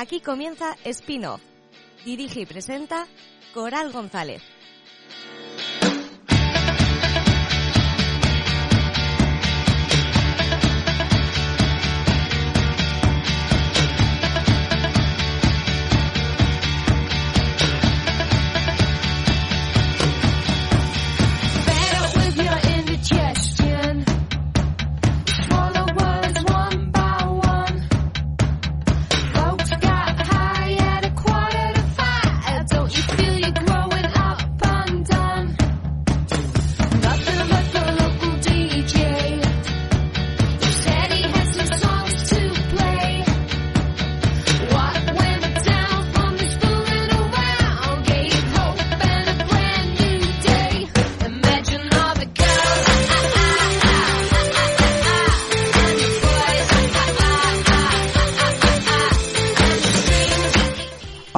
Aquí comienza Spin-off. Dirige y presenta Coral González.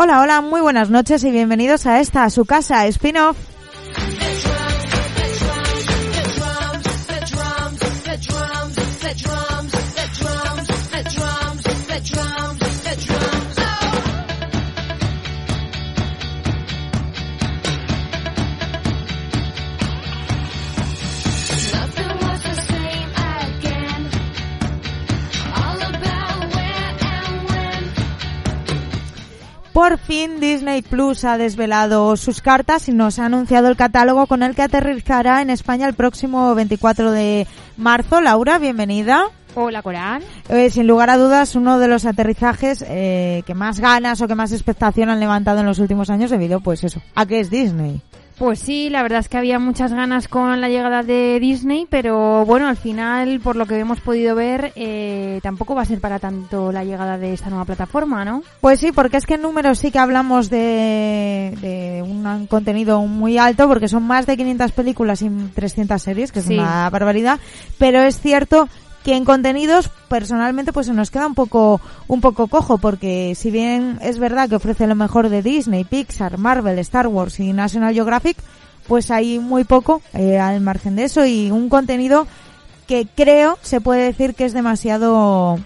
Hola, hola, muy buenas noches y bienvenidos a esta, a su casa, spin-off. Por fin Disney Plus ha desvelado sus cartas y nos ha anunciado el catálogo con el que aterrizará en España el próximo 24 de marzo. Laura, bienvenida. Hola, Corán. Eh, sin lugar a dudas, uno de los aterrizajes eh, que más ganas o que más expectación han levantado en los últimos años debido, pues eso, a que es Disney. Pues sí, la verdad es que había muchas ganas con la llegada de Disney, pero bueno, al final, por lo que hemos podido ver, eh, tampoco va a ser para tanto la llegada de esta nueva plataforma, ¿no? Pues sí, porque es que en números sí que hablamos de, de un contenido muy alto, porque son más de 500 películas y 300 series, que es Sí. una barbaridad, pero es cierto que en contenidos personalmente pues se nos queda un poco un poco cojo porque si bien es verdad que ofrece lo mejor de Disney, Pixar, Marvel, Star Wars y National Geographic, pues hay muy poco eh, al margen de eso y un contenido que creo se puede decir que es demasiado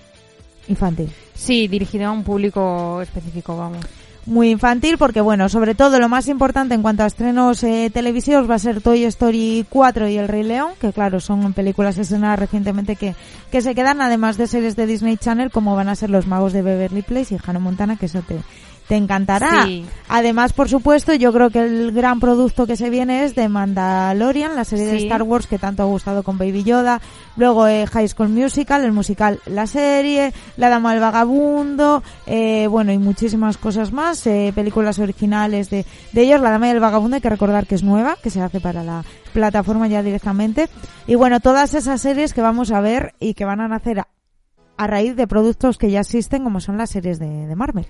infantil. Sí, dirigido a un público específico, vamos. Muy infantil porque bueno, sobre todo lo más importante en cuanto a estrenos eh, televisivos va a ser Toy Story 4 y El Rey León, que claro, son películas estrenadas recientemente que, que se quedan además de series de Disney Channel como van a ser Los Magos de Beverly Place y Hannah Montana, que eso te, te encantará. Sí. Además, por supuesto, yo creo que el gran producto que se viene es de Mandalorian, la serie de. Star Wars que tanto ha gustado con Baby Yoda, luego eh, High School Musical, el musical La Serie, La Dama del Vagabundo, eh, bueno, y muchísimas cosas más, eh, películas originales de, de ellos, La Dama del Vagabundo hay que recordar que es nueva, que se hace para la plataforma ya directamente, y bueno, todas esas series que vamos a ver y que van a nacer a, a raíz de productos que ya existen como son las series de, de Marvel.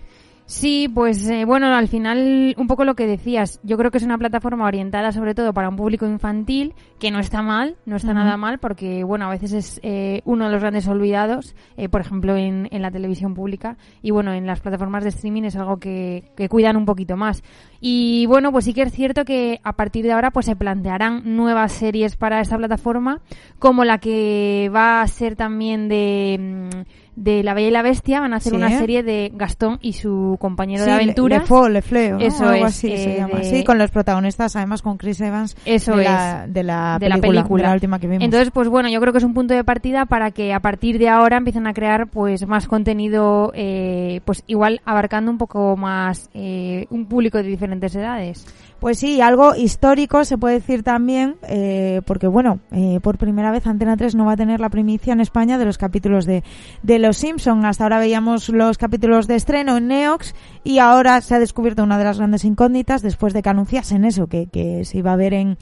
Sí, pues eh, bueno, al final un poco lo que decías, yo creo que es una plataforma orientada sobre todo para un público infantil, que no está mal, no está nada mal, porque bueno, a veces es eh, uno de los grandes olvidados, eh, por ejemplo en, en la televisión pública, y bueno, en las plataformas de streaming es algo que, que cuidan un poquito más. Y bueno, pues sí que es cierto que a partir de ahora pues se plantearán nuevas series para esta plataforma, como la que va a ser también de... mm, de La Bella y la Bestia van a hacer Sí. una serie de Gastón y su compañero Sí, de aventuras. Le Le Fleu, ¿no? Eso algo es, así se eh, llama. de- Sí, con los protagonistas, además con Chris Evans Eso de, es. la, de, la, de la película, película. de la última que vimos. Entonces, pues bueno, yo creo que es un punto de partida para que a partir de ahora empiecen a crear pues más contenido, eh, pues igual abarcando un poco más eh, un público de diferentes edades. Pues sí, algo histórico se puede decir también, eh, porque bueno, eh, por primera vez Antena 3 no va a tener la primicia en España de los capítulos de, de Los Simpson. Hasta ahora veíamos los capítulos de estreno en Neox y ahora se ha descubierto una de las grandes incógnitas después de que anunciasen eso, que, que se iba a ver en,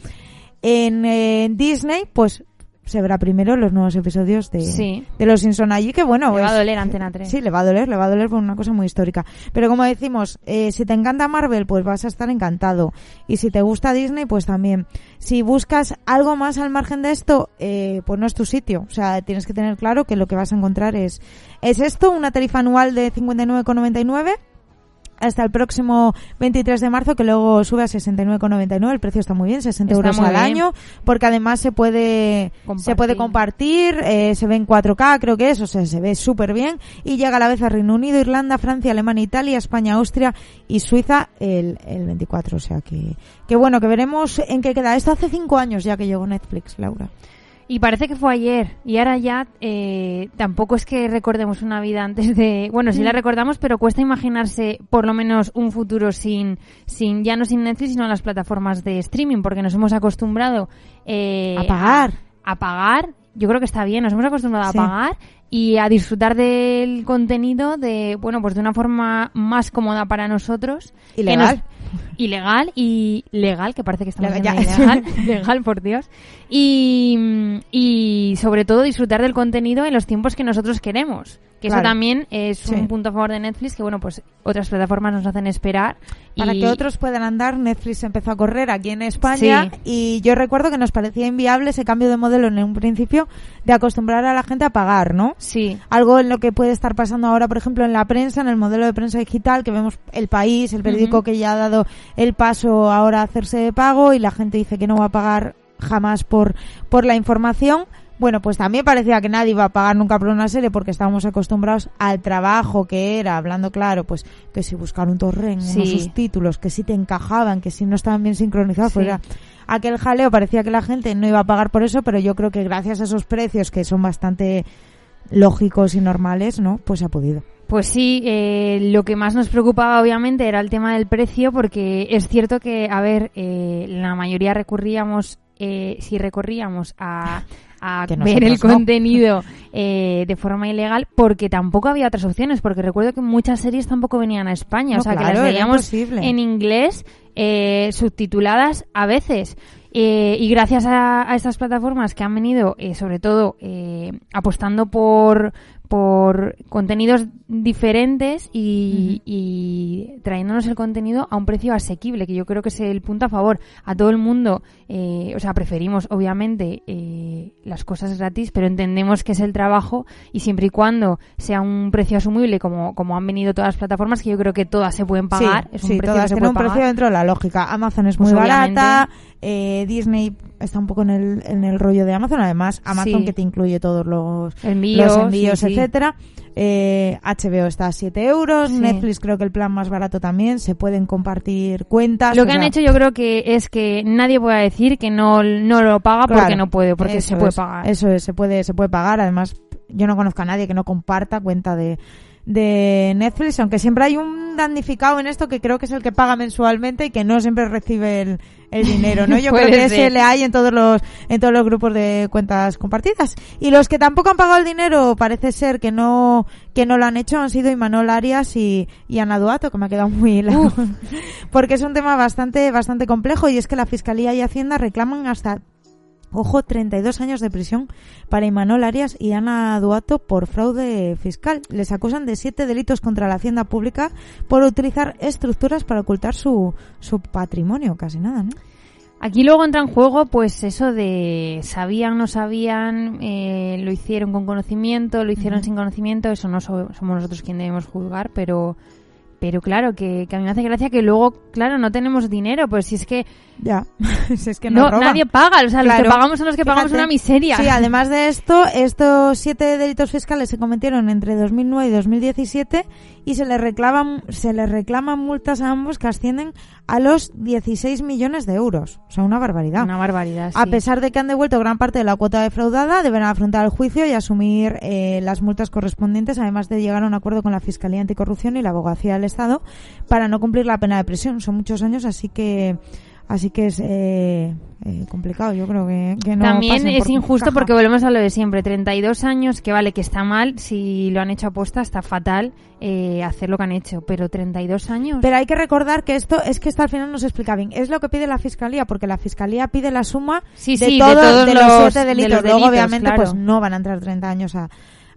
En, eh, Disney, pues se verá primero los nuevos episodios de, Sí. de Los Simpson allí, que bueno, Le va a doler Antena 3. Sí, le va a doler, le va a doler por una cosa muy histórica. Pero como decimos, eh, si te encanta Marvel, pues vas a estar encantado. Y si te gusta Disney, pues también. Si buscas algo más al margen de esto, eh, pues no es tu sitio. O sea, tienes que tener claro que lo que vas a encontrar es, es esto, una tarifa anual de 59,99 hasta el próximo 23 de marzo, que luego sube a 69,99. El precio está muy bien, 60 Está euros al bien. año, porque además se puede se puede Compartir. compartir, eh, se ve en 4K, creo que es, o sea, se ve súper bien y llega a la vez a Reino Unido, Irlanda, Francia, Alemania, Italia, España, Austria y Suiza el, el 24. O sea que, que bueno, que veremos en qué queda. Esto hace cinco años ya que llegó Netflix, Laura. Y parece que fue ayer. Y ahora ya eh, tampoco es que recordemos una vida antes de... Bueno, sí la Mm. recordamos, pero cuesta imaginarse por lo menos un futuro sin, sin ya no sin Netflix, sino las plataformas de streaming, porque nos hemos acostumbrado eh, A pagar. A, a pagar. Yo creo que está bien, nos hemos acostumbrado Sí. a pagar y a disfrutar del contenido de, bueno, pues de una forma más cómoda para nosotros. Ilegal. Ilegal y legal, que parece que estamos Legal, ilegal, legal, por Dios. Y, y sobre todo disfrutar del contenido en los tiempos que nosotros queremos. Que Claro. eso también es Sí. un punto a favor de Netflix, que bueno, pues otras plataformas nos hacen esperar. Para y- que otros puedan andar, Netflix empezó a correr aquí en España Sí. y yo recuerdo que nos parecía inviable ese cambio de modelo en un principio de acostumbrar a la gente a pagar, ¿no? Sí, Algo en lo que puede estar pasando ahora, por ejemplo, en la prensa, en el modelo de prensa digital, que vemos el país, el periódico que ya ha dado el paso ahora a hacerse de pago y la gente dice que no va a pagar jamás por, por la información. Bueno, pues también parecía que nadie iba a pagar nunca por una serie porque estábamos acostumbrados al trabajo que era, hablando claro, pues que si buscar un torrent, Sí. unos subtítulos, que si te encajaban, que si no estaban bien sincronizados, pues Sí. era aquel jaleo, parecía que la gente no iba a pagar por eso, pero yo creo que gracias a esos precios que son bastante lógicos y normales, ¿no? Pues ha podido. Pues sí, eh, lo que más nos preocupaba obviamente era el tema del precio, porque es cierto que, a ver, eh, la mayoría recurríamos, eh, si recorríamos a, ver el no. contenido eh, de forma ilegal, porque tampoco había otras opciones, porque recuerdo que muchas series tampoco venían a España, No, o sea, claro, que las veíamos en inglés, eh, subtituladas a veces. Eh, y gracias a, a estas plataformas que han venido, eh, sobre todo, eh, apostando por, por contenidos diferentes y, y trayéndonos el contenido a un precio asequible, que yo creo que es el punto a favor. A todo el mundo, eh, o sea, preferimos obviamente eh, las cosas gratis, pero entendemos que es el trabajo y siempre y cuando sea un precio asumible, como, como han venido todas las plataformas, que yo creo que todas se pueden pagar, sí, es un sí, precio todas que se puede un precio dentro de la lógica. Amazon es muy Pues barata, eh, Disney está un poco en el, en el rollo de Amazon, además Amazon Sí. que te incluye todos los Envíos, los envíos, sí, sí. etcétera. Eh, HBO está a 7 euros, Sí. Netflix creo que el plan más barato también, se pueden compartir cuentas. Lo que han sea, hecho yo creo que es que nadie pueda decir que no, no lo paga porque no puede, porque se puede es, pagar. Eso es, se puede, se puede pagar. Además, yo no conozco a nadie que no comparta cuenta de, de Netflix, aunque siempre hay un damnificado en esto que creo que es el que paga mensualmente y que no siempre recibe el, el dinero, ¿no? Yo creo que ser. ese le hay en todos los, en todos los grupos de cuentas compartidas. Y los que tampoco han pagado el dinero, parece ser que no, que no lo han hecho, han sido Imanol Arias y, y Ana Duato, que me ha quedado muy largo. Porque es un tema bastante, bastante complejo y es que la Fiscalía y Hacienda reclaman hasta Ojo, 32 años de prisión para Imanol Arias y Ana Duato por fraude fiscal. Les acusan de siete delitos contra la hacienda pública por utilizar estructuras para ocultar su, su patrimonio. Casi nada, ¿no? Aquí luego entra en juego, pues eso de sabían, no sabían, eh, lo hicieron con conocimiento, lo hicieron sin conocimiento, eso no so- somos nosotros quien debemos juzgar, pero pero claro, que, que a mí me hace gracia que luego, claro, no tenemos dinero, pues si es que, Ya, si es que no, nadie paga, o sea, los Claro. que pagamos son los que pagamos Fíjate. una miseria. Sí, además de esto, estos siete delitos fiscales se cometieron entre 2009 y 2017 y se les reclaman, se les reclaman multas a ambos que ascienden a los 16 millones de euros. O sea, una barbaridad. Una barbaridad, A sí. pesar de que han devuelto gran parte de la cuota defraudada, deberán afrontar el juicio y asumir eh, las multas correspondientes, además de llegar a un acuerdo con la Fiscalía Anticorrupción y la Abogacía del Estado para no cumplir la pena de prisión. Son muchos años, así que Así que es eh, eh, complicado, yo creo que, que no También es por injusto caja. porque volvemos a lo de siempre. 32 años, que vale, que está mal, si lo han hecho aposta, está fatal eh, hacer lo que han hecho. Pero 32 años. Pero hay que recordar que esto es que esto al final no se explica bien. Es lo que pide la fiscalía, porque la fiscalía pide la suma Sí, de, sí, de todos de los- siete de delitos. los Luego, delitos, obviamente, claro. pues no van a entrar 30 años a,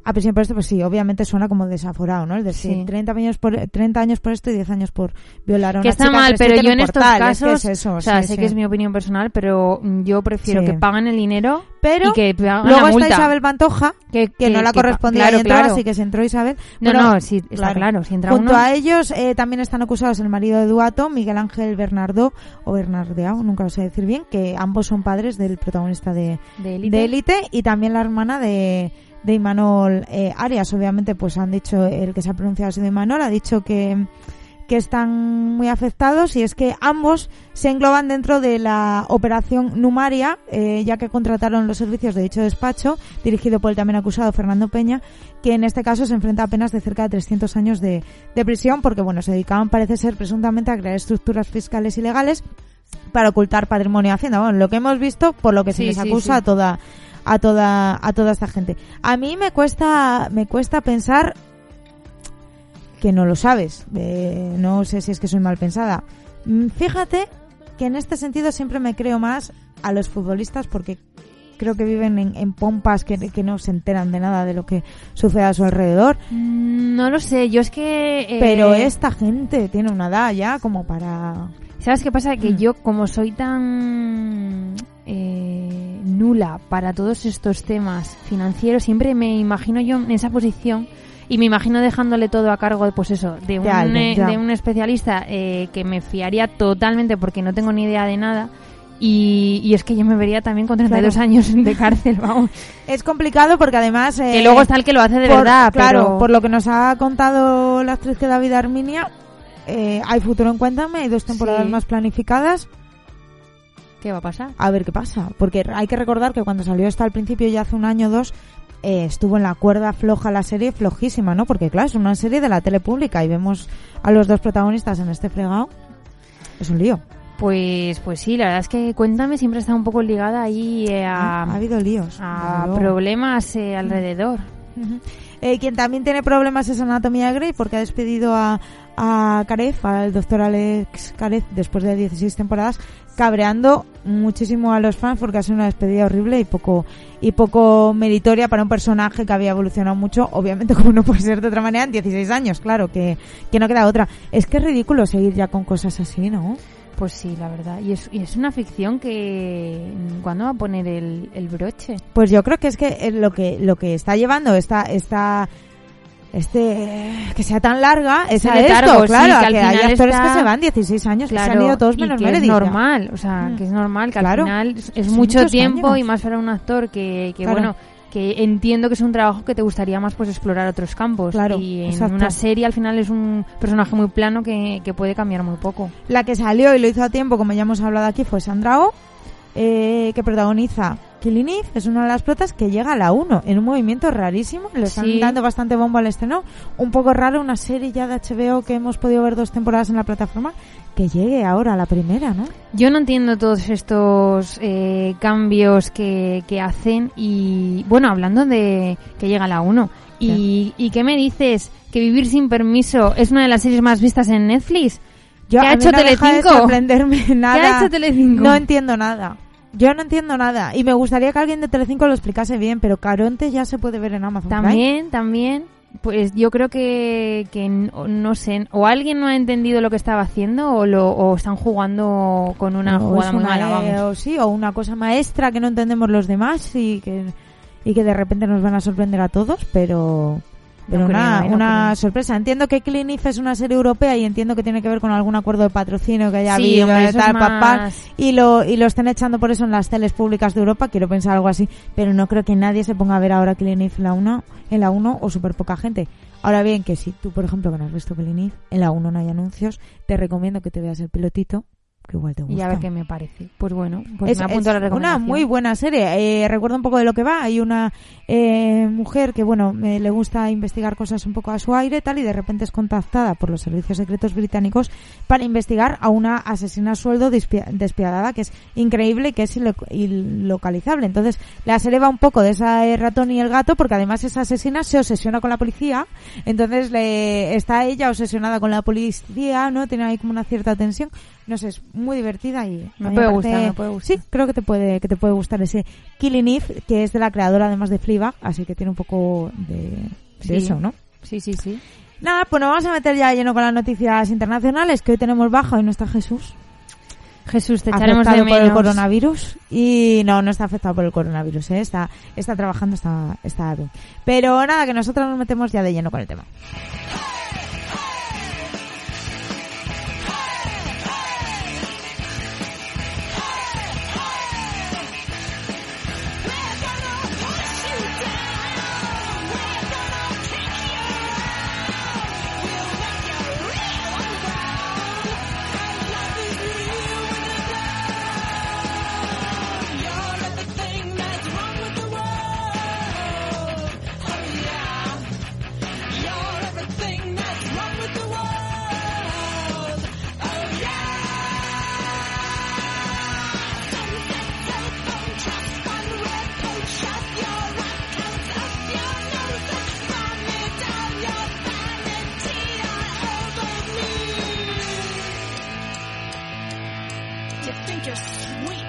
a prisión por esto, pues sí, obviamente suena como desaforado, ¿no? Es decir, Sí. 30 años por 30 años por esto y 10 años por violar a una que está chica mal, pero yo en estos portal, es que casos, es eso, o sea, sí, sé sí. que es mi opinión personal, pero yo prefiero que paguen el dinero Pero y que paguen luego la está multa. Isabel Pantoja, que, que, no la correspondía claro, y entró, claro. así que si entró Isabel. No, no, sí, está claro, si entra Junto uno- a ellos eh, también están acusados el marido de Duato, Miguel Ángel Bernardo o Bernardeau, nunca lo sé decir bien, que ambos son padres del protagonista de de élite. de Élite y también la hermana de, de Imanol eh, Arias. Obviamente, pues han dicho, el que se ha pronunciado ha sido Imanol, ha dicho que, que están muy afectados y es que ambos se engloban dentro de la operación Numaria, eh, ya que contrataron los servicios de dicho despacho, dirigido por el también acusado Fernando Peña, que en este caso se enfrenta a penas de cerca de 300 años de, de prisión porque, bueno, se dedicaban, parece ser, presuntamente a crear estructuras fiscales ilegales para ocultar patrimonio de Hacienda. Bueno, lo que hemos visto, por lo que se les sí, acusa sí. a toda a toda a toda esta gente. A mí me cuesta me cuesta pensar que no lo sabes. Eh, no sé si es que soy mal pensada. Mm, Fíjate que en este sentido siempre me creo más a los futbolistas porque creo que viven en, en pompas que, que no se enteran de nada de lo que sucede a su alrededor. Mm, No lo sé, yo es que... eh, Pero esta gente tiene una edad ya como para... ¿Sabes qué pasa? Que Mm. yo, como soy tan eh, nula para todos estos temas financieros, siempre me imagino yo en esa posición y me imagino dejándole todo a cargo, pues eso, de un, De alguien, eh, de un especialista eh, que me fiaría totalmente porque no tengo ni idea de nada. Y, y es que yo me vería también con 32 Claro. años de cárcel, vamos. Es complicado porque además... que eh, luego está el que lo hace de por- verdad, Claro, pero... por lo que nos ha contado la actriz que David Arminia, eh, hay futuro en Cuéntame, hay dos temporadas Sí. más planificadas. ¿Qué va a pasar? A ver qué pasa. Porque hay que recordar que cuando salió esta al principio, ya hace un año o dos, eh, estuvo en la cuerda floja la serie, flojísima, ¿no? Porque claro, es una serie de la tele pública y vemos a los dos protagonistas en este fregado. Es un lío. Pues, pues sí, la verdad es que Cuéntame siempre está un poco ligada ahí eh, a, ha habido líos. a problemas eh, alrededor. Ujú. Eh, quien también tiene problemas es Anatomía Grey porque ha despedido a, a Karef, al doctor Alex Karef, después de 16 temporadas, cabreando muchísimo a los fans porque ha sido una despedida horrible y poco y poco meritoria para un personaje que había evolucionado mucho, obviamente como no puede ser de otra manera en 16 años, claro, que, que no queda otra. Es que es ridículo seguir ya con cosas así, ¿no? Pues sí, la verdad. Y es, y es una ficción que... ¿Cuándo va a poner el, el broche? Pues yo creo que es que eh, lo que lo que está llevando esta esta este que sea tan larga es a letargo, esto, sí, claro, que que hay actores está- que se van 16 años, que se han Claro, ido todos y menos que es normal, o sea, Mm. que es normal, que Claro. al final es, mucho tiempo años. y más para un actor que, que Claro. bueno, que entiendo que es un trabajo que te gustaría más pues explorar otros campos. Claro, y en exacto. una serie al final es un personaje muy plano que, que puede cambiar muy poco. La que salió y lo hizo a tiempo, como ya hemos hablado aquí, fue Sandra Oh, eh, que protagoniza Killing Eve, es una de las protas que llega a la 1 en un movimiento rarísimo. Le están Sí. dando bastante bombo al estreno. Un poco raro, una serie ya de HBO que hemos podido ver dos temporadas en la plataforma, que llegue ahora a la primera, ¿no? Yo no entiendo todos estos eh, cambios que, que hacen y bueno, hablando de que llega la 1 y, y qué me dices que Vivir sin permiso es una de las series más vistas en Netflix. Yo, ¿Qué ha a hecho no de sorprenderme nada. ¿Qué ha hecho Telecinco? No entiendo nada. Yo no entiendo nada. Y me gustaría que alguien de Telecinco lo explicase bien, pero Caronte ya se puede ver en Amazon Prime. También, también, pues yo creo que, que no sé, o alguien no ha entendido lo que estaba haciendo o, lo, o están jugando con una jugada muy una, mala, eh, vamos. o sí, o una cosa maestra que no entendemos los demás y que, y que de repente nos van a sorprender a todos, pero, pero No una, creo, eh, no una creo. sorpresa. Entiendo que Clean es una serie europea y entiendo que tiene que ver con algún acuerdo de patrocinio que haya Sí, habido hombre, tal, pa, pa, más- y lo y lo estén echando por eso en las teles públicas de Europa, quiero pensar algo así, pero no creo que nadie se ponga a ver ahora Clean en la 1 en la 1 o súper poca gente. Ahora bien, que si tú, por ejemplo, que no has visto Clean en la 1 no hay anuncios, te recomiendo que te veas el pilotito, que igual te gusta. Y a ver qué me parece. Pues bueno, pues es me apunto es a la una muy buena serie. Eh, recuerdo un poco de lo que va. Hay una eh, mujer que, bueno, eh, le gusta investigar cosas un poco a su aire tal y de repente es contactada por los servicios secretos británicos para investigar a una asesina a sueldo despia- despiadada que es increíble que es ilo- ilocalizable. Entonces, la serie va un poco de ese ratón y el gato porque además esa asesina se obsesiona con la policía, entonces le está ella obsesionada con la policía, ¿no? Tiene ahí como una cierta tensión. No sé, es muy divertida y Me puede parece- gustar, me puede gustar. Sí, creo que te puede que te puede gustar ese Killing Eve, que es de la creadora además de Así que tiene un poco de, eso, ¿no? Sí, sí, sí. Nada, pues nos vamos a meter ya lleno con las noticias internacionales, que hoy tenemos baja y no está Jesús. Jesús, te echaremos de afectado por el menos. coronavirus y no, no está afectado por el coronavirus, ¿eh? está, está trabajando, está, está bien. Pero nada, que nosotros nos metemos ya de lleno con el tema. just sweet.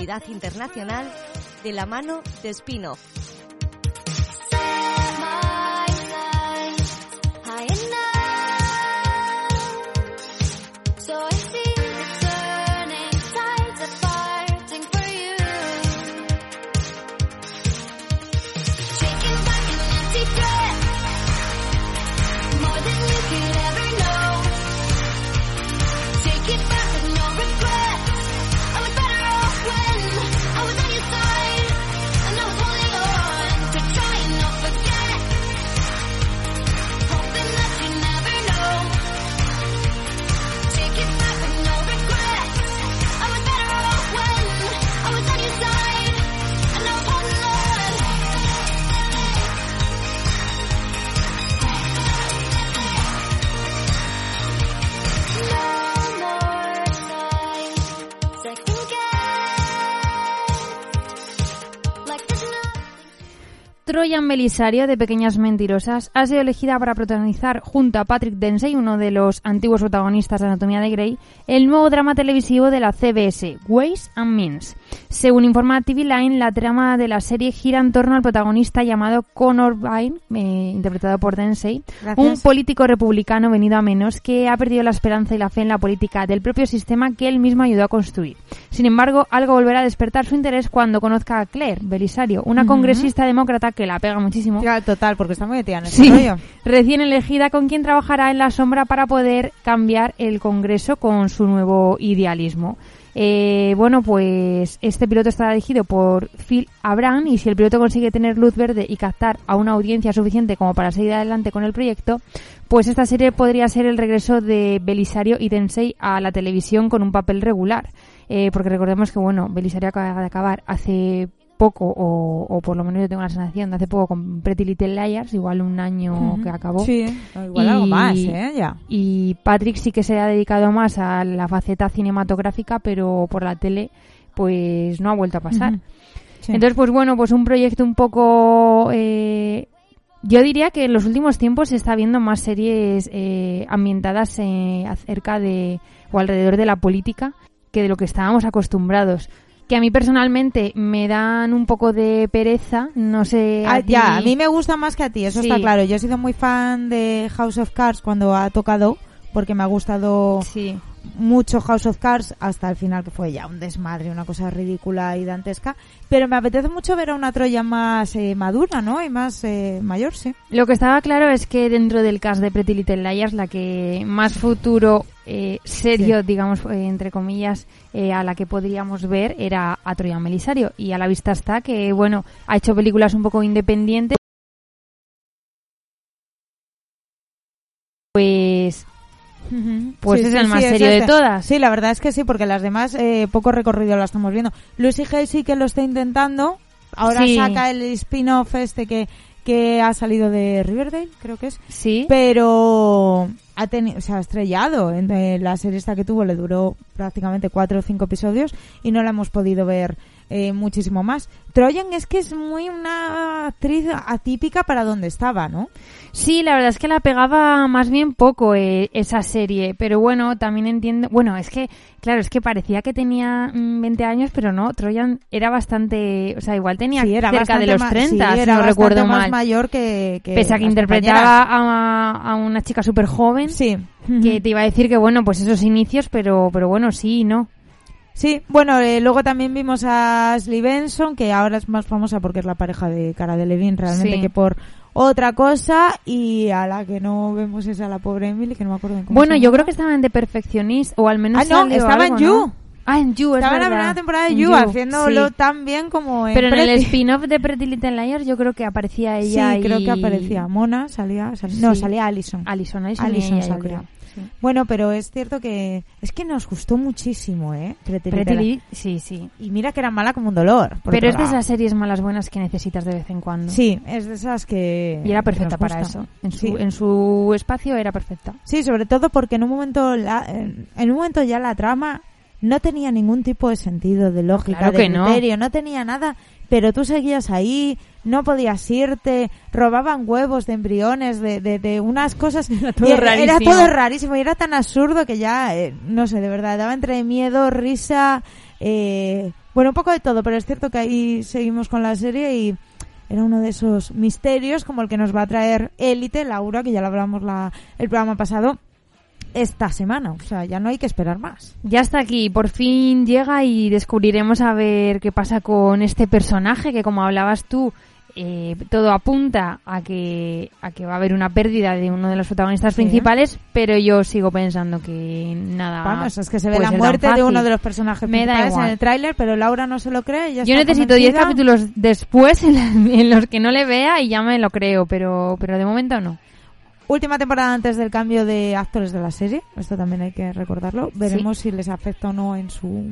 Actualidad internacional de la mano de Spin-off. Belisario, de Pequeñas Mentirosas, ha sido elegida para protagonizar junto a Patrick Dempsey, uno de los antiguos protagonistas de Anatomía de Grey, el nuevo drama televisivo de la CBS, Ways and Means. Según informa TV Line, la trama de la serie gira en torno al protagonista llamado Connor Vine, eh, interpretado por Dempsey, Gracias. un político republicano venido a menos que ha perdido la esperanza y la fe en la política del propio sistema que él mismo ayudó a construir. Sin embargo, algo volverá a despertar su interés cuando conozca a Claire Belisario, una congresista demócrata que la pega muchísimo. Ya, Total, porque está muy metida en ese Sí, rollo. recién elegida con quien trabajará en la sombra para poder cambiar el Congreso con su nuevo idealismo. Eh, bueno, pues este piloto estará dirigido por Phil Abraham y si el piloto consigue tener luz verde y captar a una audiencia suficiente como para seguir adelante con el proyecto, pues esta serie podría ser el regreso de Belisario y Densei a la televisión con un papel regular. Eh, porque recordemos que, bueno, Belisario acaba de acabar hace poco, o, o por lo menos yo tengo la sensación de hace poco con Pretty Little Liars, igual un año que acabó. Sí, igual algo Y- más, ¿eh? Ya. Y Patrick sí que se ha dedicado más a la faceta cinematográfica, pero por la tele pues no ha vuelto a pasar. Sí. Entonces, pues bueno, pues un proyecto un poco... eh, yo diría que en los últimos tiempos se está viendo más series eh, ambientadas eh, acerca de o alrededor de la política que de lo que estábamos acostumbrados. Que a mí personalmente me dan un poco de pereza, no sé... a Ah, ti- ya, a mí me gusta más que a ti, eso Sí. está claro. Yo he sido muy fan de House of Cards cuando ha tocado, porque me ha gustado Sí. Mucho House of Cards hasta el final, que fue ya un desmadre, una cosa ridícula y dantesca. Pero me apetece mucho ver a una Troya más eh, madura, ¿no? Y más eh, mayor, sí. Lo que estaba claro es que dentro del cast de Pretty Little Liars, la que más futuro eh, serio, digamos, eh, entre comillas, eh, a la que podríamos ver era a Troya Melisario. Y a la vista está que, bueno, ha hecho películas un poco independientes. Pues Sí, es sí, el más sí, es serio de todas. Sí, la verdad es que sí, porque las demás eh, poco recorrido la estamos viendo. Lucy Hay sí que lo está intentando. Ahora saca el spin-off este que, que ha salido de Riverdale, creo que es. Sí. Pero ha tenido, se ha estrellado. En, eh, la serie esta que tuvo le duró prácticamente cuatro o cinco episodios y no la hemos podido ver eh, muchísimo más. Troyan es que es muy una actriz atípica para donde estaba, ¿no? Sí, la verdad es que la pegaba más bien poco eh, esa serie, pero bueno, también entiendo, bueno, es que, claro, es que parecía que tenía mm, 20 años, pero no, Troyan era bastante, o sea, igual tenía Sí, era cerca de los ma- 30, sí, si era no recuerdo más mal. mayor que, que Pese a que interpretaba a, a una chica súper joven. Sí. que te iba a decir que bueno, pues esos inicios, pero, pero bueno, sí no. Sí, bueno, eh, luego también vimos a Ashley Benson, que ahora es más famosa porque es la pareja de Cara de Levine realmente Sí. que por otra cosa y a la que no vemos es a la pobre Emily, que no me acuerdo en cómo Bueno, se yo creo que estaba en The Perfectionist, o al menos Ah, no, estaba algo, en You. ¿no? Ah, en You, es Estaba en la primera temporada de You, You, haciéndolo sí. tan bien como en Pero en el Pretty. spin-off de Pretty Little Liars yo creo que aparecía Sí, ella y... creo que aparecía. Mona salía, sal- no, Sí. salía Alison. Alison, Alison, y Alison ella, salía. Sí. Bueno, pero es cierto que es que nos gustó muchísimo, ¿eh? Pretty Pretty Little- sí, sí. Y mira que era mala como un dolor. Pero es de esas series malas buenas que necesitas de vez en cuando. Sí, es de esas que... Y era perfecta para eso. En su, Sí. en su espacio era perfecta. Sí, sobre todo porque en un momento la- en un momento ya la trama no tenía ningún tipo de sentido, de lógica, Claro de que no. criterio, no. tenía nada, pero tú seguías ahí, no podías irte, robaban huevos de embriones, de, de, de unas cosas. Era todo Era rarísimo. todo rarísimo y era tan absurdo que ya, eh, no sé, de verdad, daba entre miedo, risa, eh, bueno, un poco de todo, pero es cierto que ahí seguimos con la serie y era uno de esos misterios como el que nos va a traer Élite, Laura, que ya lo hablamos la, el programa pasado, esta semana. O sea, ya no hay que esperar más. Ya está aquí, por fin llega y descubriremos a ver qué pasa con este personaje que como hablabas tú, eh, todo apunta a que, a que va a haber una pérdida de uno de los protagonistas Sí. principales, pero yo sigo pensando que nada. Vamos, es que se ve la muerte de uno de los personajes Me principales en el tráiler, pero Laura no se lo cree. ya Yo necesito 10 convencida. capítulos después en, la- en los que no le vea y ya me lo creo, pero, pero de momento no. Última temporada antes del cambio de actores de la serie. Esto también hay que recordarlo. Veremos si les afecta o no en su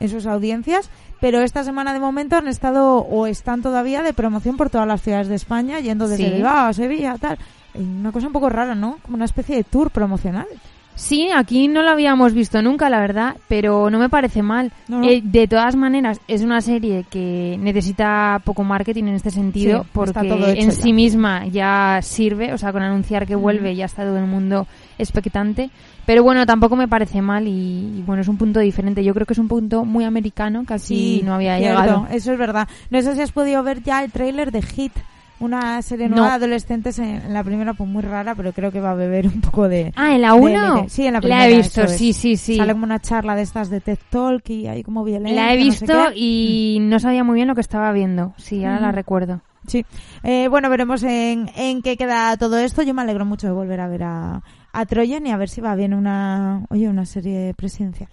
en sus audiencias. Pero esta semana de momento han estado o están todavía de promoción por todas las ciudades de España, yendo desde Sí. Bilbao a Sevilla, tal. Una cosa un poco rara, ¿no? Como una especie de tour promocional. Sí, aquí no lo habíamos visto nunca, la verdad, pero no me parece mal. No. Eh, de todas maneras, es una serie que necesita poco marketing en este sentido, Sí, porque en ya. sí misma ya sirve, o sea, con anunciar que vuelve ya está todo el mundo expectante. Pero bueno, tampoco me parece mal y, y bueno, es un punto diferente. Yo creo que es un punto muy americano, casi no había cierto, llegado. Eso es verdad. No sé si has podido ver ya el tráiler de Hit, una serie No. nueva de adolescentes en, en la primera, pues muy rara, pero creo que va a beber un poco de... Ah, ¿en la de 1? LT. Sí, en la La primera. he visto, es. sí, sí, sí. Sale como una charla de estas de TED Talk y hay como violencia. La he no sé visto y no sabía muy bien lo que estaba viendo. Sí, ahora la recuerdo. Sí. Eh, bueno, veremos en, en qué queda todo esto. Yo me alegro mucho de volver a ver a, a Troyan y a ver si va bien una, oye, una serie presidencial.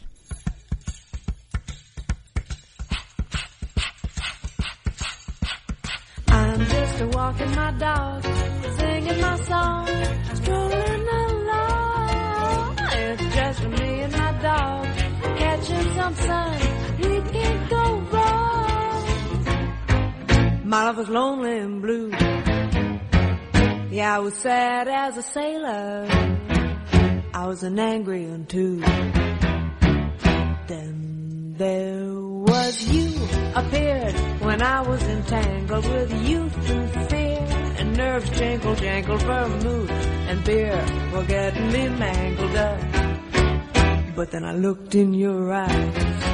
I'm just a walking my dog, singing my song, strolling along. It's just me and my dog, catching some sun. We can't go wrong. My life was lonely and blue. Yeah, I was sad as a sailor. I was an angry one too. When I was entangled with youth and fear and nerves jangle jangled vermouth and beer were getting me mangled up. But then I looked in your eyes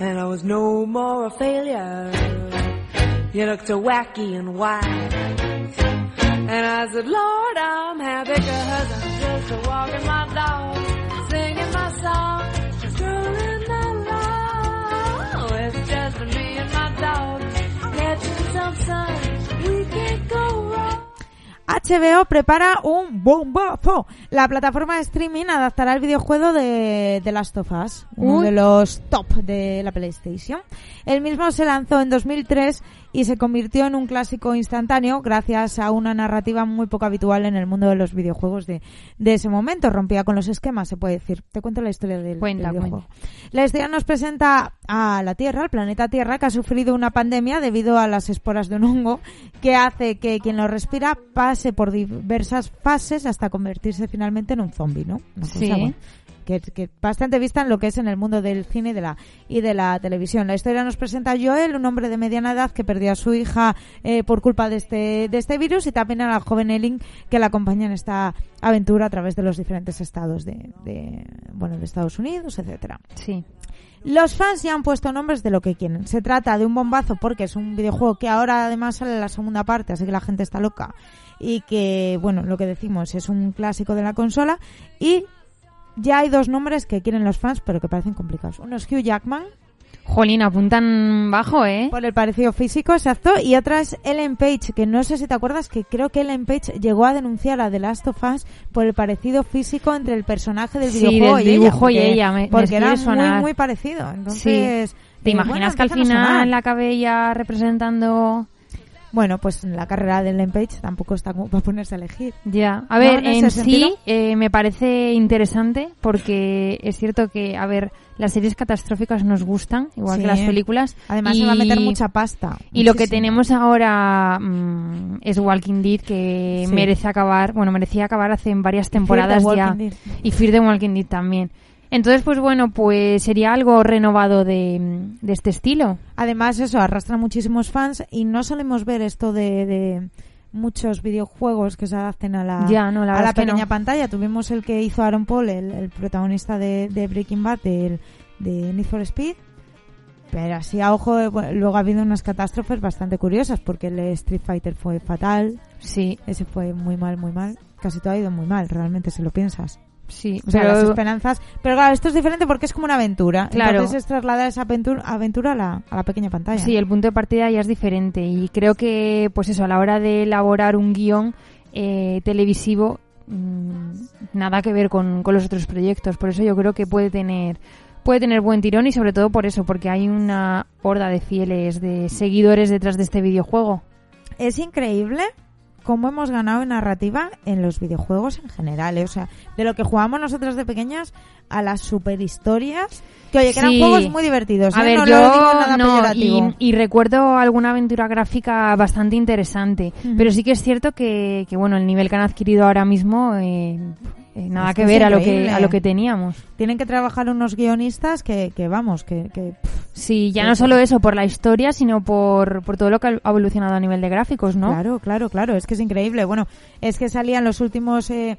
and I was no more a failure. You looked so wacky and wise. And I said, Lord, I'm happy cause I'm just walking my dog, singing my song, HBO prepara un bombazo. La plataforma de streaming adaptará el videojuego de The Last of Us, uno Uy. de los top de la PlayStation. El mismo se lanzó en 2003 y se convirtió en un clásico instantáneo gracias a una narrativa muy poco habitual en el mundo de los videojuegos de, de ese momento. Rompía con los esquemas, se puede decir. Te cuento la historia del, Cuenta, del videojuego. cuenta. La historia nos presenta a la Tierra, el planeta Tierra, que ha sufrido una pandemia debido a las esporas de un hongo que hace que quien lo respira pase por diversas fases hasta convertirse finalmente en un zombie, ¿no? Una cosa, Sí. Que, que bastante vista en lo que es en el mundo del cine y de la, y de la televisión. La historia nos presenta a Joel, un hombre de mediana edad que perdió a su hija eh, por culpa de este, de este virus y también a la joven Elling que la acompaña en esta aventura a través de los diferentes estados de, de bueno, de Estados Unidos, etcétera. Sí. Los fans ya han puesto nombres de lo que quieren. Se trata de un bombazo porque es un videojuego que ahora además sale la segunda parte, así que la gente está loca. Y que, bueno, lo que decimos es un clásico de la consola. Y ya hay dos nombres que quieren los fans, pero que parecen complicados. Uno es Hugh Jackman, Jolín, apuntan bajo, ¿eh? por el parecido físico, exacto. Y otra es Ellen Page, que no sé si te acuerdas que creo que Ellen Page llegó a denunciar a The Last of Us por el parecido físico entre el personaje del Sí, videojuego del y ella. dibujo y porque- ella, me- porque era sonar. muy, muy parecido. Entonces, ¿Te imaginas bueno, que al final la acabe ya representando Bueno, pues la carrera de Ellen Page tampoco está como para ponerse a elegir. Ya, a ¿No? ver, en sí eh, me parece interesante porque es cierto que, a ver, las series catastróficas nos gustan, igual Sí. que las películas. Además y, se va a meter mucha pasta. Y lo que tenemos ahora mm, es Walking Dead, que Sí. merece acabar, bueno, merecía acabar hace varias temporadas ya. Dead. Y Fear the Walking Dead también. Entonces, pues bueno, pues sería algo renovado de, de este estilo. Además, eso arrastra muchísimos fans y no solemos ver esto de, de muchos videojuegos que se adapten a la, Ya, no, la a verdad la es que pequeña no. pantalla. Tuvimos el que hizo Aaron Paul, el, el protagonista de, de Breaking Bad, del- de Need for Speed. Pero así a ojo, eh, bueno, luego ha habido unas catástrofes bastante curiosas porque el Street Fighter fue fatal, Sí, ese fue muy mal, muy mal. Casi todo ha ido muy mal, realmente, si lo piensas. Sí. O sea, pero- las esperanzas. Pero claro, esto es diferente porque es como una aventura. Claro. Entonces es trasladar esa aventura, aventura a, la, a la pequeña pantalla. Sí, el punto de partida ya es diferente y creo que, pues eso, a la hora de elaborar un guion eh, televisivo, mm, nada que ver con, con los otros proyectos. Por eso yo creo que puede tener puede tener buen tirón y sobre todo por eso, porque hay una horda de fieles, de seguidores detrás de este videojuego. Es increíble cómo hemos ganado en narrativa en los videojuegos en general. ¿eh? O sea, de lo que jugamos nosotros de pequeñas a las superhistorias. Que oye, que eran Sí. juegos muy divertidos. A ¿eh? ver, no yo lo digo nada no, y, y recuerdo alguna aventura gráfica bastante interesante, pero sí que es cierto que, que bueno, el nivel que han adquirido ahora mismo eh, eh, nada Es que ver a lo que a lo que teníamos. Tienen que trabajar unos guionistas que, que vamos, que, que Sí, ya no solo eso por la historia, sino por, por todo lo que ha evolucionado a nivel de gráficos, ¿no? Claro, claro, claro. Es que es increíble. Bueno, es que salían los últimos. Eh,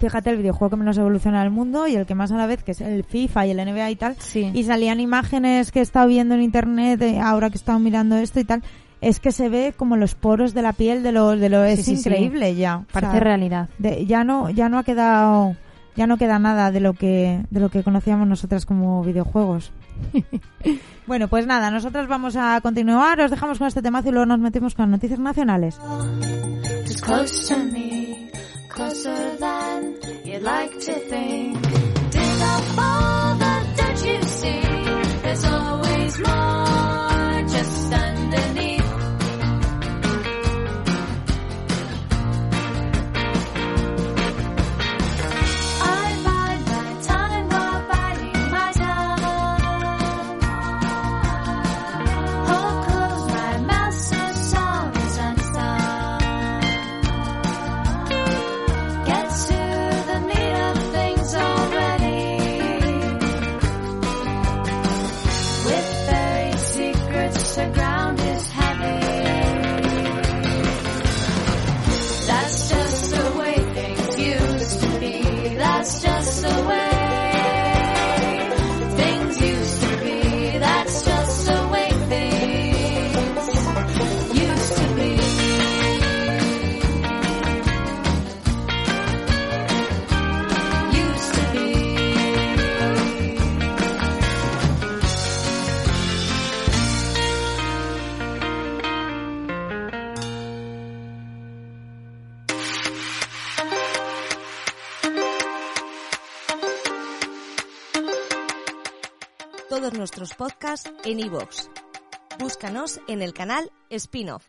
fíjate, el videojuego que menos evoluciona el mundo y el que más a la vez, que es el FIFA y el NBA y tal. Sí. Y salían imágenes que he estado viendo en internet ahora que he estado mirando esto y tal. Es que se ve como los poros de la piel de los. De lo, es sí, sí. increíble ya. O Parece sea, realidad. de- ya no ya no ha quedado ya no queda nada de lo que de lo que conocíamos nosotras como videojuegos bueno pues nada nosotros vamos a continuar os dejamos con este temazo y luego nos metemos con las noticias nacionales nuestros podcasts en iVoox. Búscanos en el canal Spin-off.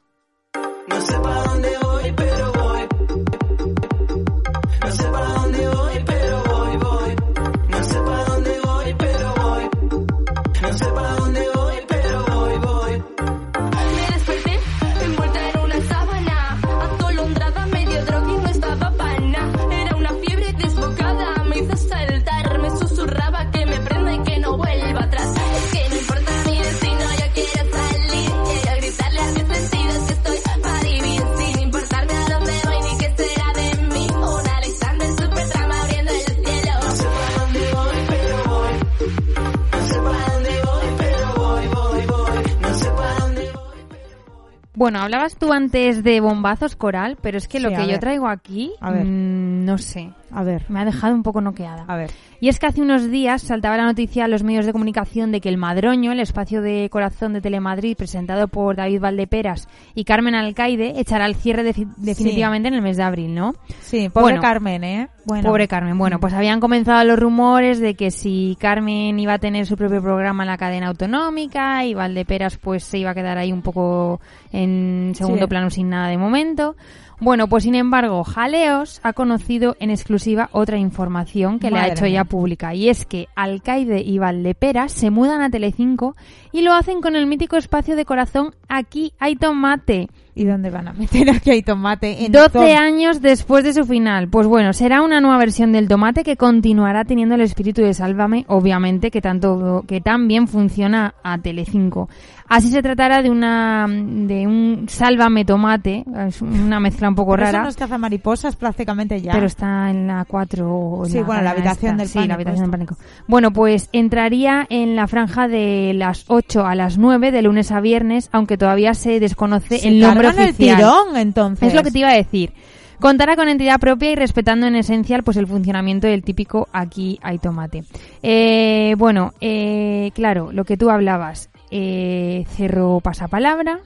Hablabas tú antes de bombazos coral, pero es que lo Sí, que yo traigo aquí, A ver. mm, no sé, A ver, me ha dejado un poco noqueada. a ver. Y es que hace unos días saltaba la noticia a los medios de comunicación de que el Madroño, el espacio de corazón de Telemadrid, presentado por David Valdeperas y Carmen Alcaide, echará el cierre defi- definitivamente en el mes de abril, ¿no? Sí, pobre Bueno. Carmen, ¿eh? Bueno. Pobre Carmen. Bueno, pues habían comenzado los rumores de que si Carmen iba a tener su propio programa en la cadena autonómica y Valdeperas pues se iba a quedar ahí un poco en segundo Sí. plano sin nada de momento. Bueno, pues sin embargo, Jaleos ha conocido en exclusiva otra información que le ha hecho mía. ya pública y es que Alcaide y Valdeperas se mudan a Telecinco y lo hacen con el mítico espacio de corazón Aquí hay tomate. ¿Y dónde van a meter aquí hay tomate? En 12 tom- años después de su final. Pues bueno, será una nueva versión del tomate que continuará teniendo el espíritu de Sálvame, obviamente, que tanto que tan bien funciona a Telecinco. Así se tratará de una de un Sálvame tomate, es una mezcla un poco Pero eso rara. no es cazamariposas prácticamente ya. Pero está en la 4 o en Sí, bueno, la habitación esta. del Sí, pánico, la habitación del pánico. Bueno, pues entraría en la franja de las 8 a las 9 de lunes a viernes, aunque todavía se desconoce Se el nombre oficial. el tirón, entonces. Es lo que te iba a decir. Contará con entidad propia y respetando en esencial pues el funcionamiento del típico aquí hay tomate. Eh, bueno, eh, claro, lo que tú hablabas. Eh, cerró pasapalabra,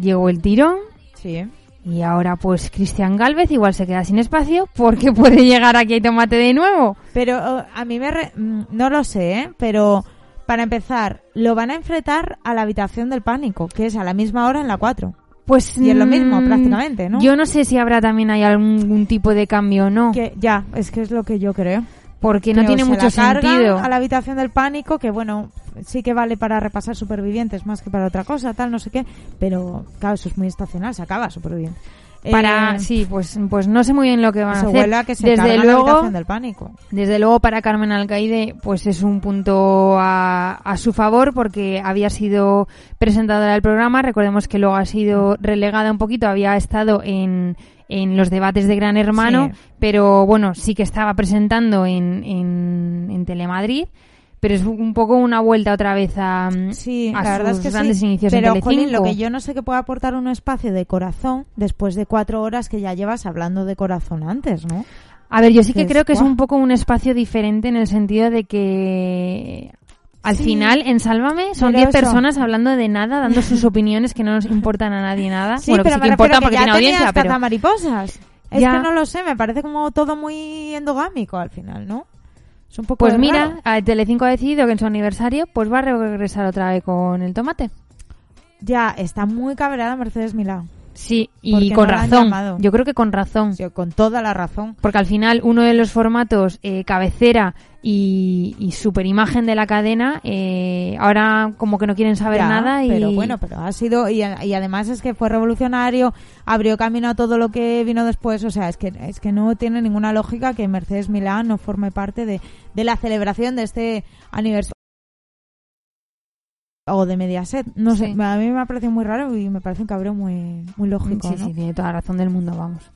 llegó el tirón Sí. y ahora pues Cristian Galvez igual se queda sin espacio porque puede llegar aquí hay tomate de nuevo. Pero a mí me... re- mm, No lo sé, ¿eh? Pero para empezar, lo van a enfrentar a la habitación del pánico, que es a la misma hora en la 4. Pues Y es lo mismo, mm, prácticamente, ¿no? Yo no sé si habrá también hay algún tipo de cambio o no, Que ya, es que es lo que yo creo. Porque no tiene mucho la sentido. a la habitación del pánico, que bueno, sí que vale para repasar supervivientes más que para otra cosa, tal, no sé qué. Pero claro, eso es muy estacional, se acaba superviviente. Para, Eh, sí, pues, pues no sé muy bien lo que van a hacer. que se desde la luego, habitación del pánico. desde luego para Carmen Alcaide, pues es un punto a, a su favor porque había sido presentadora del programa. Recordemos que luego ha sido relegada un poquito, había estado en, en los debates de Gran Hermano, Sí. pero bueno, sí que estaba presentando en, en, en Telemadrid. Pero es un poco una vuelta otra vez a, Sí, a la verdad es sus que grandes sí. inicios en Pero, Telecinco. Jolín, lo que yo no sé que puede aportar un espacio de corazón después de cuatro horas que ya llevas hablando de corazón antes, ¿no? A ver, yo sí que creo que es un poco un espacio diferente en el sentido de que al Sí. final en Sálvame son Pero 10 eso. personas hablando de nada, dando sus opiniones que no nos importan a nadie nada. Sí, bueno, que pero sí me que importan que porque ya tiene audiencia, pero cazamariposas. Es Ya. que no lo sé, me parece como todo muy endogámico al final, ¿no? Es un poco pues mira, a Telecinco ha decidido que en su aniversario pues va a regresar otra vez con el tomate. Ya, está muy cabreada Mercedes Milá. Sí, y con razón. Yo creo que con razón. Sí, con toda la razón. Porque al final uno de los formatos eh, cabecera y, y super imagen de la cadena, eh, ahora como que no quieren saber Ya, nada y... Pero bueno, pero ha sido... Y, y además es que fue revolucionario, abrió camino a todo lo que vino después. O sea, es que, es que no tiene ninguna lógica que Mercedes Milán no forme parte de, de la celebración de este aniversario. O de Mediaset. No sé, a mí me ha parecido muy raro y me parece un cabreo muy, muy lógico. Sí, ¿no? sí, tiene toda la razón del mundo, vamos.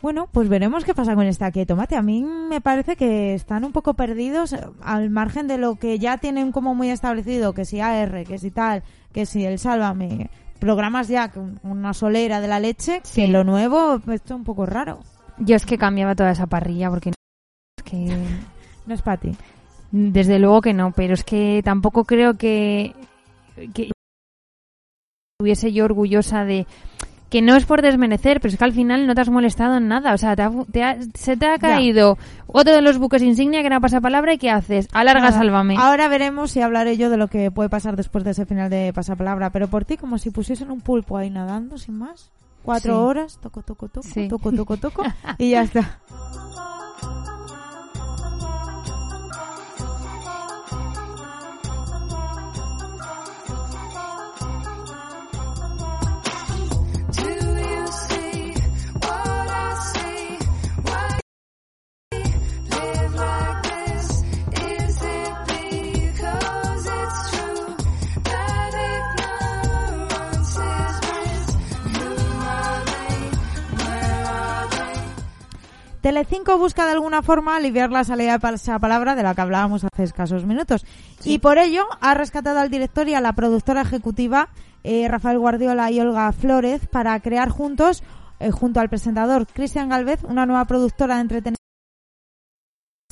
Bueno, pues veremos qué pasa con esta aquí de tomate. A mí me parece que están un poco perdidos eh, al margen de lo que ya tienen como muy establecido, que si AR, que si tal, que si el Sálvame, programas ya con una solera de la leche, Sí. que lo nuevo pues, esto es un poco raro. Yo es que cambiaba toda esa parrilla porque es que No es para ti. desde luego que no, pero es que tampoco creo que que estuviese yo orgullosa de que no es por desmerecer, pero es que al final no te has molestado en nada. O sea, te ha- te ha- se te ha caído otro de los buques insignia que era pasapalabra y ¿qué haces? Alarga, Nada. sálvame. Ahora veremos si hablaré yo de lo que puede pasar después de ese final de pasapalabra. Pero por ti, como si pusiesen un pulpo ahí nadando, sin más. Cuatro Sí. horas, toco, toco, toco, Sí. toco, toco, toco, y ya está. Telecinco busca de alguna forma aliviar la salida de pasapalabra de la que hablábamos hace escasos minutos. Y por ello ha rescatado al director y a la productora ejecutiva eh, Rafael Guardiola y Olga Flores para crear juntos, eh, junto al presentador Cristian Galvez, una nueva productora de entretenimiento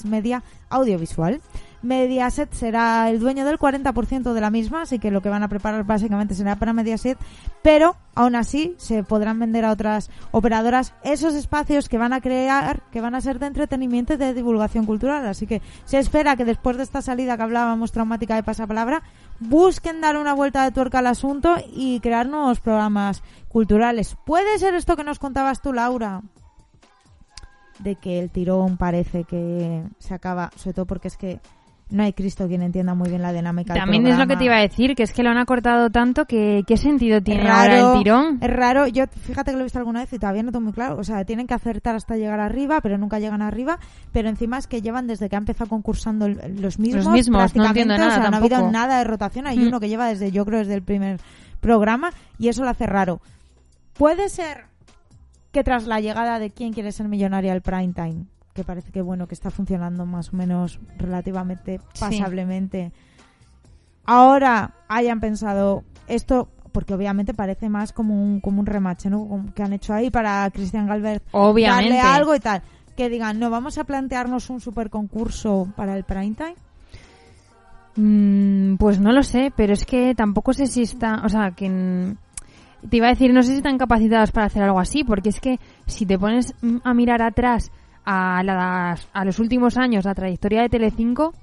media audiovisual. Mediaset será el dueño del 40% de la misma, así que lo que van a preparar básicamente será para Mediaset, pero aún así se podrán vender a otras operadoras esos espacios que van a crear, que van a ser de entretenimiento y de divulgación cultural. Así que se espera que después de esta salida que hablábamos traumática de pasapalabra, busquen dar una vuelta de tuerca al asunto y crear nuevos programas culturales. ¿Puede ser esto que nos contabas tú, Laura? de que el tirón parece que se acaba, sobre todo porque es que no hay Cristo quien entienda muy bien la dinámica del También es lo que te iba a decir, que es que lo han acortado tanto que ¿qué sentido tiene ahora raro, el tirón? Es raro, yo fíjate que lo he visto alguna vez y todavía no tengo muy claro, o sea, tienen que acertar hasta llegar arriba, pero nunca llegan arriba, pero encima es que llevan desde que ha empezado concursando los mismos, Los mismos, no prácticamente, entiendo o nada sea, no ha habido tampoco. nada de rotación, hay Mm. uno que lleva desde, yo creo, desde el primer programa y eso lo hace raro. Puede ser que tras la llegada de quién quiere ser millonaria al prime time, que parece que bueno que está funcionando más o menos relativamente Sí. pasablemente, ahora hayan pensado esto porque obviamente parece más como un como un remache, ¿no? Que han hecho ahí para Cristian Galvez Obviamente. darle algo y tal. Que digan, no, vamos a plantearnos un super concurso para el prime time. Mm, pues no lo sé, pero es que tampoco sé si está, o sea, que te iba a decir, no sé si están capacitados para hacer algo así, porque es que si te pones mm, a mirar atrás a, las- a los últimos años, la trayectoria de Telecinco,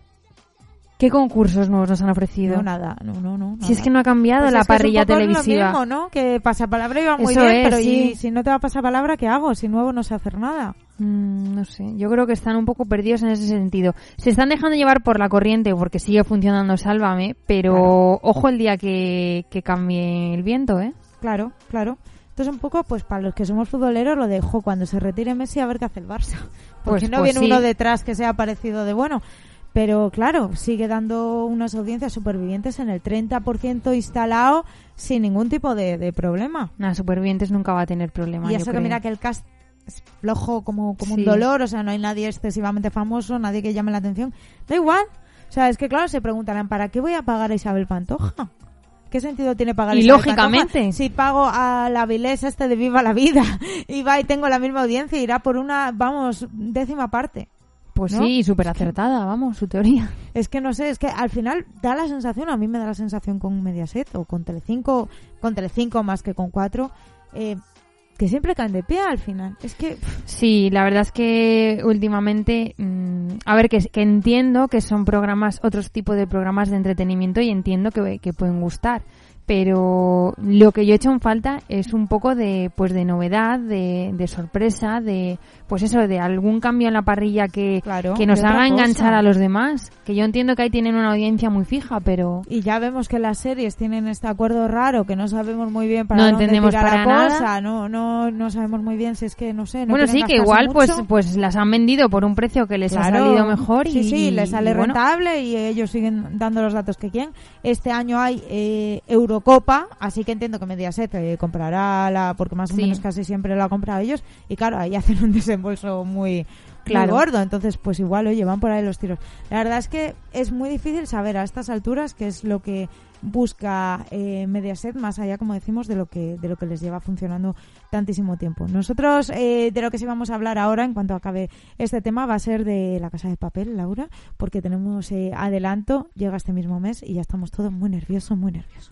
¿qué concursos nuevos nos han ofrecido? No, nada, no, no, no. Si es que no ha cambiado Pues la es que es un parrilla poco lo televisiva. mismo, ¿no? Que pasapalabra iba muy Eso bien, es, pero y sí. si no te va a pasapalabra, ¿qué hago? Si nuevo no sé hacer nada. Mm, no sé, yo creo que están un poco perdidos en ese sentido. Se están dejando llevar por la corriente porque sigue funcionando Sálvame, pero Claro. ojo el día que, que cambie el viento, ¿eh? Claro, claro. Entonces un poco, pues para los que somos futboleros, lo dejo cuando se retire Messi a ver qué hace el Barça. Porque Pues- no pues viene sí. uno detrás que sea parecido de bueno. Pero claro, sigue dando unas audiencias supervivientes en el 30% instalado sin ningún tipo de, de problema. Nada, Supervivientes nunca va a tener problema. y yo eso que creo. mira que el cast es flojo como, como Sí. un dolor, o sea, no hay nadie excesivamente famoso, nadie que llame la atención. Da igual. O sea, es que claro, se preguntarán, ¿para qué voy a pagar a Isabel Pantoja? ¿Qué sentido tiene pagar Y lógicamente. Si pago a la Vilés este de Viva la Vida y va y tengo la misma audiencia irá por una, vamos, décima parte? Pues ¿no? sí, súper acertada, vamos, su teoría. Es que no sé, es que al final da la sensación, a mí me da la sensación con Mediaset o con Telecinco, con Telecinco más que con cuatro, eh, que siempre caen de pie al final. Es que Sí, la verdad es que últimamente, mm, a ver, que, que entiendo que son programas, otros tipos de programas de entretenimiento y entiendo que, que pueden gustar. Pero lo que yo he hecho en falta es un poco de, pues, de novedad, de, de sorpresa, de, pues eso, de algún cambio en la parrilla que, Claro, que nos haga enganchar cosa. a los demás. Que yo entiendo que ahí tienen una audiencia muy fija, pero Y ya vemos que las series tienen este acuerdo raro que no sabemos muy bien para No dónde entendemos tirar para la nada. cosa, no, no, no sabemos muy bien si es que no sé. no bueno, sí, que igual pues, mucho. pues las han vendido por un precio que les Claro. ha salido mejor y, sí, sí, les sale y bueno, rentable y ellos siguen dando los datos que quieren. Este año hay eh, Eurocopa, así que entiendo que Mediaset eh, comprará la, porque más o Sí. menos casi siempre lo ha comprado ellos y claro, ahí hacen un desembolso muy, Claro. gordo, entonces pues igual, oye, van por ahí los tiros. La verdad es que es muy difícil saber a estas alturas qué es lo que busca eh, Mediaset más allá, como decimos, de lo que de lo que les lleva funcionando tantísimo tiempo. Nosotros eh, de lo que sí vamos a hablar ahora, en cuanto acabe este tema, va a ser de la Casa de Papel, Laura, porque tenemos eh, adelanto, llega este mismo mes y ya estamos todos muy nerviosos, muy nerviosos.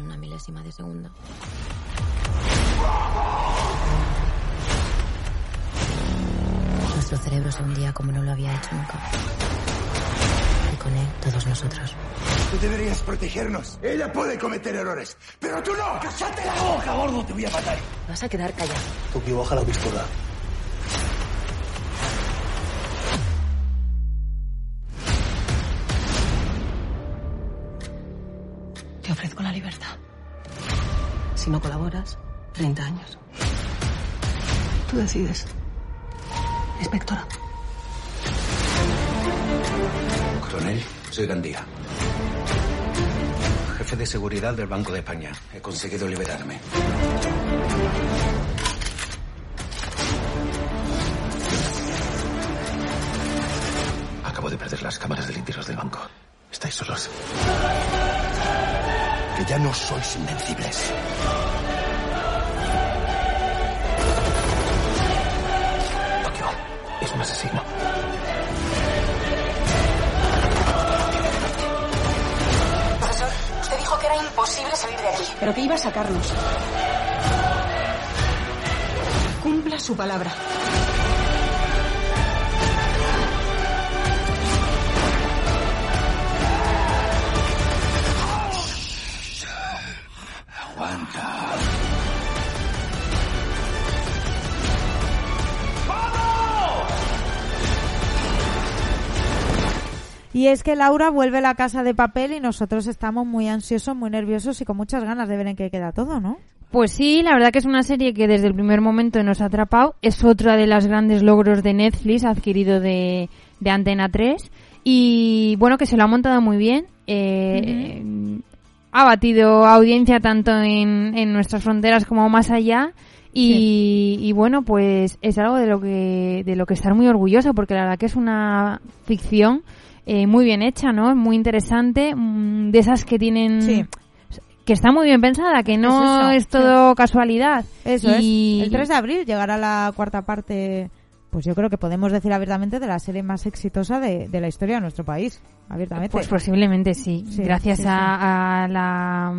En una milésima de segundo. Nuestro cerebro se hundía como no lo había hecho nunca. Y con él, todos nosotros. Tú deberías protegernos. Ella puede cometer errores, pero tú no. ¡Cállate la boca, gordo! Te voy a matar. Vas a quedar callado. Tokio, baja la pistola. Si no colaboras, 30 años. Tú decides. Inspectora. Coronel, soy Gandía. Jefe de seguridad del Banco de España. He conseguido liberarme. Acabo de perder las cámaras de limpios del banco. Estáis solos. Que ya no sois invencibles. Tokio es un asesino. Profesor, usted dijo que era imposible salir de aquí. Pero que iba a sacarnos. Cumpla su palabra. Y es que Laura vuelve a la casa de papel y nosotros estamos muy ansiosos, muy nerviosos y con muchas ganas de ver en qué queda todo, ¿no? Pues sí, la verdad que es una serie que desde el primer momento nos ha atrapado. Es otra de los grandes logros de Netflix adquirido de, de Antena 3. Y bueno, que se lo ha montado muy bien. Eh, Ha batido audiencia tanto en, en nuestras fronteras como más allá. Y, y bueno, pues es algo de lo que de lo que estar muy orgulloso porque la verdad que es una ficción eh, muy bien hecha, ¿no? Muy interesante, mm, de esas que tienen Sí. que está muy bien pensada, que no Es todo casualidad. Eso y es. El 3 de abril llegará la cuarta parte, pues yo creo que podemos decir abiertamente, de la serie más exitosa de, de la historia de nuestro país. Abiertamente. Pues posiblemente sí, Sí, gracias sí. A, a la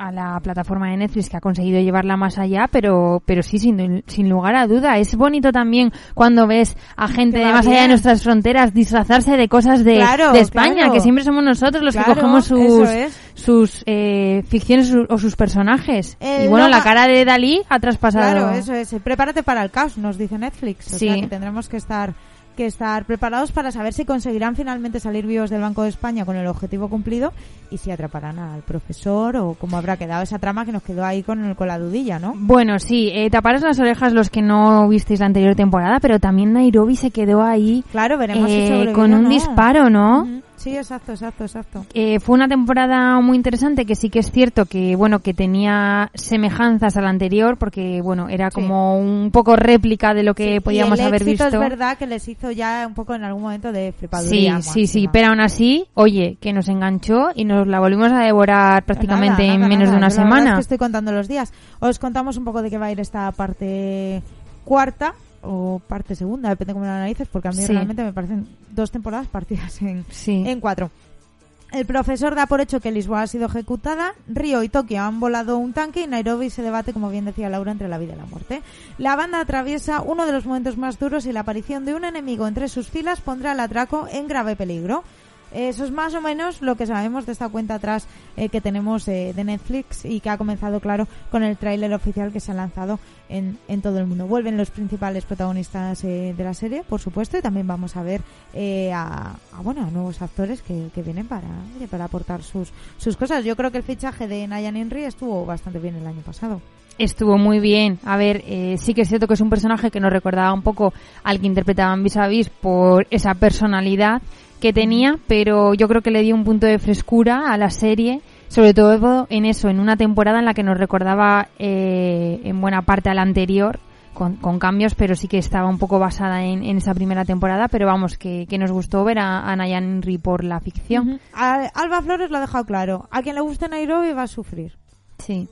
a la plataforma de Netflix que ha conseguido llevarla más allá, pero pero sí sin, sin lugar a duda es bonito también cuando ves a gente de más allá de nuestras fronteras disfrazarse de cosas de, Claro, de España, claro. que siempre somos nosotros los Claro, que cogemos sus es. sus eh, ficciones su- o sus personajes. El y bueno, la cara de Dalí ha traspasado. Claro, eso es. Prepárate para el caos, nos dice Netflix. O Sí. sea, que tendremos que estar que estar preparados para saber si conseguirán finalmente salir vivos del Banco de España con el objetivo cumplido y si atraparán al profesor o cómo habrá quedado esa trama que nos quedó ahí con, con la dudilla, ¿no? Bueno, sí, eh, taparos las orejas los que no visteis la anterior temporada, pero también Nairobi se quedó ahí Claro, veremos si eh, sobrevive con un no. disparo, ¿no? Sí, exacto, exacto, exacto. Eh, fue una temporada muy interesante que sí que es cierto que bueno que tenía semejanzas a la anterior porque bueno era Sí. como un poco réplica de lo que Sí, podíamos y el haber éxito visto. es verdad que les hizo ya un poco en algún momento de Sí, flipaduría. sí, sí, máxima. pero aún así, oye, que nos enganchó y nos la volvimos a devorar prácticamente Nada, en menos nada. de una verdad es semana. que estoy contando los días. Os contamos un poco de qué va a ir esta parte cuarta. O parte segunda, depende cómo la analices, porque a mí Sí. realmente me parecen dos temporadas partidas en, Sí. en cuatro. El profesor da por hecho que Lisboa ha sido ejecutada, Río y Tokio han volado un tanque y Nairobi se debate, como bien decía Laura, entre la vida y la muerte. La banda atraviesa uno de los momentos más duros y la aparición de un enemigo entre sus filas pondrá el atraco en grave peligro. Eso es más o menos lo que sabemos de esta cuenta atrás eh, que tenemos eh, de Netflix y que ha comenzado, claro, con el tráiler oficial que se ha lanzado en, en todo el mundo. Vuelven los principales protagonistas eh, de la serie, por supuesto, y también vamos a ver eh, a, a, bueno, a nuevos actores que, que vienen para, para aportar sus, sus cosas. Yo creo que el fichaje de Nayan Henry estuvo bastante bien el año pasado. Estuvo muy bien. A ver, eh, sí que es cierto que es un personaje que nos recordaba un poco al que interpretaban Vis a Vis por esa personalidad que tenía, pero yo creo que le dio un punto de frescura a la serie, sobre todo en eso, en una temporada en la que nos recordaba eh, en buena parte a la anterior, con, con cambios, pero sí que estaba un poco basada en, en esa primera temporada, pero vamos, que, que nos gustó ver a, a Nayan Henry por la ficción. A- Alba Flores lo ha dejado claro. A quien le guste Nairobi va a sufrir. Sí.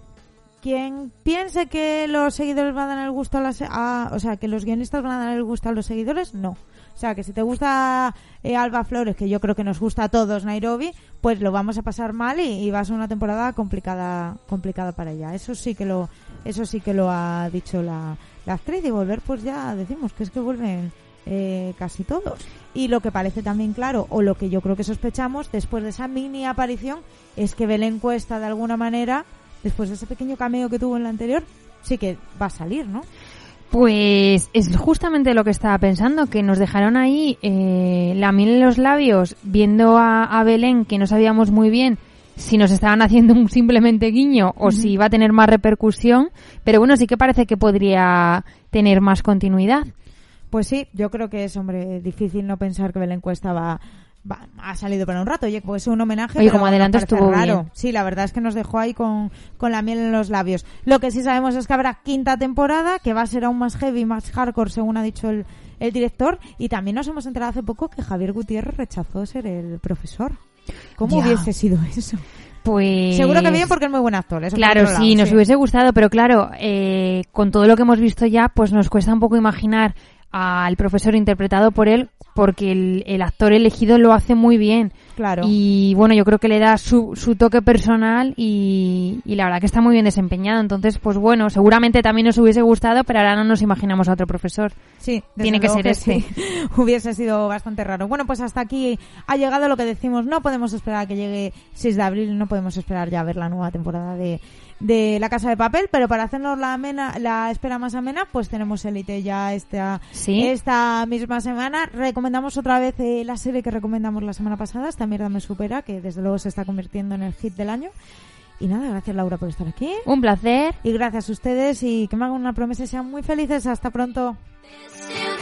Quien piense que los seguidores van a dar el gusto a las, a- o sea, que los guionistas van a dar el gusto a los seguidores, no. O sea, que si te gusta eh, Alba Flores, que yo creo que nos gusta a todos Nairobi, pues lo vamos a pasar mal y, y va a ser una temporada complicada, complicada para ella. Eso sí que lo, eso sí que lo ha dicho la, la actriz y volver, pues ya decimos que es que vuelven eh, casi todos. Y lo que parece también claro, o lo que yo creo que sospechamos, después de esa mini aparición, es que Belén Cuesta de alguna manera, después de ese pequeño cameo que tuvo en la anterior, sí que va a salir, ¿no? Pues es justamente lo que estaba pensando, que nos dejaron ahí eh, la miel en los labios viendo a, a Belén que no sabíamos muy bien si nos estaban haciendo un simplemente guiño o si iba a tener más repercusión, pero bueno, sí que parece que podría tener más continuidad. Pues sí, yo creo que es, hombre, difícil no pensar que Belén Cuesta va, va- ha salido para un rato. Oye, pues un homenaje. Oye, como adelanto estuvo raro. bien. Sí, la verdad es que nos dejó ahí con, con la miel en los labios. Lo que sí sabemos es que habrá quinta temporada, que va a ser aún más heavy, más hardcore, según ha dicho el, el director. Y también nos hemos enterado hace poco que Javier Gutiérrez rechazó ser el profesor. ¿Cómo Ya. hubiese sido eso? Pues Seguro que bien porque es muy buen actor. eso Claro, sí, nos hubiese gustado, pero claro, eh, con todo lo que hemos visto ya, pues nos cuesta un poco imaginar al profesor interpretado por él, porque el, el actor elegido lo hace muy bien. Claro. Y bueno, yo creo que le da su, su toque personal y, y la verdad que está muy bien desempeñado. Entonces, pues bueno, seguramente también nos hubiese gustado, pero ahora no nos imaginamos a otro profesor. Sí, Tiene que ser este. sí. Hubiese sido bastante raro. Bueno, pues hasta aquí ha llegado lo que decimos. No podemos esperar a que llegue 6 de abril, no podemos esperar ya a ver la nueva temporada de, de La Casa de Papel, pero para hacernos la amena, la espera más amena, pues tenemos Elite ya esta, Sí. esta misma semana. Recomendamos otra vez eh, la serie que recomendamos la semana pasada, Esta mierda me supera, que desde luego se está convirtiendo en el hit del año. Y nada, gracias Laura por estar aquí. Un placer. Y gracias a ustedes y que me hagan una promesa y sean muy felices. Hasta pronto. This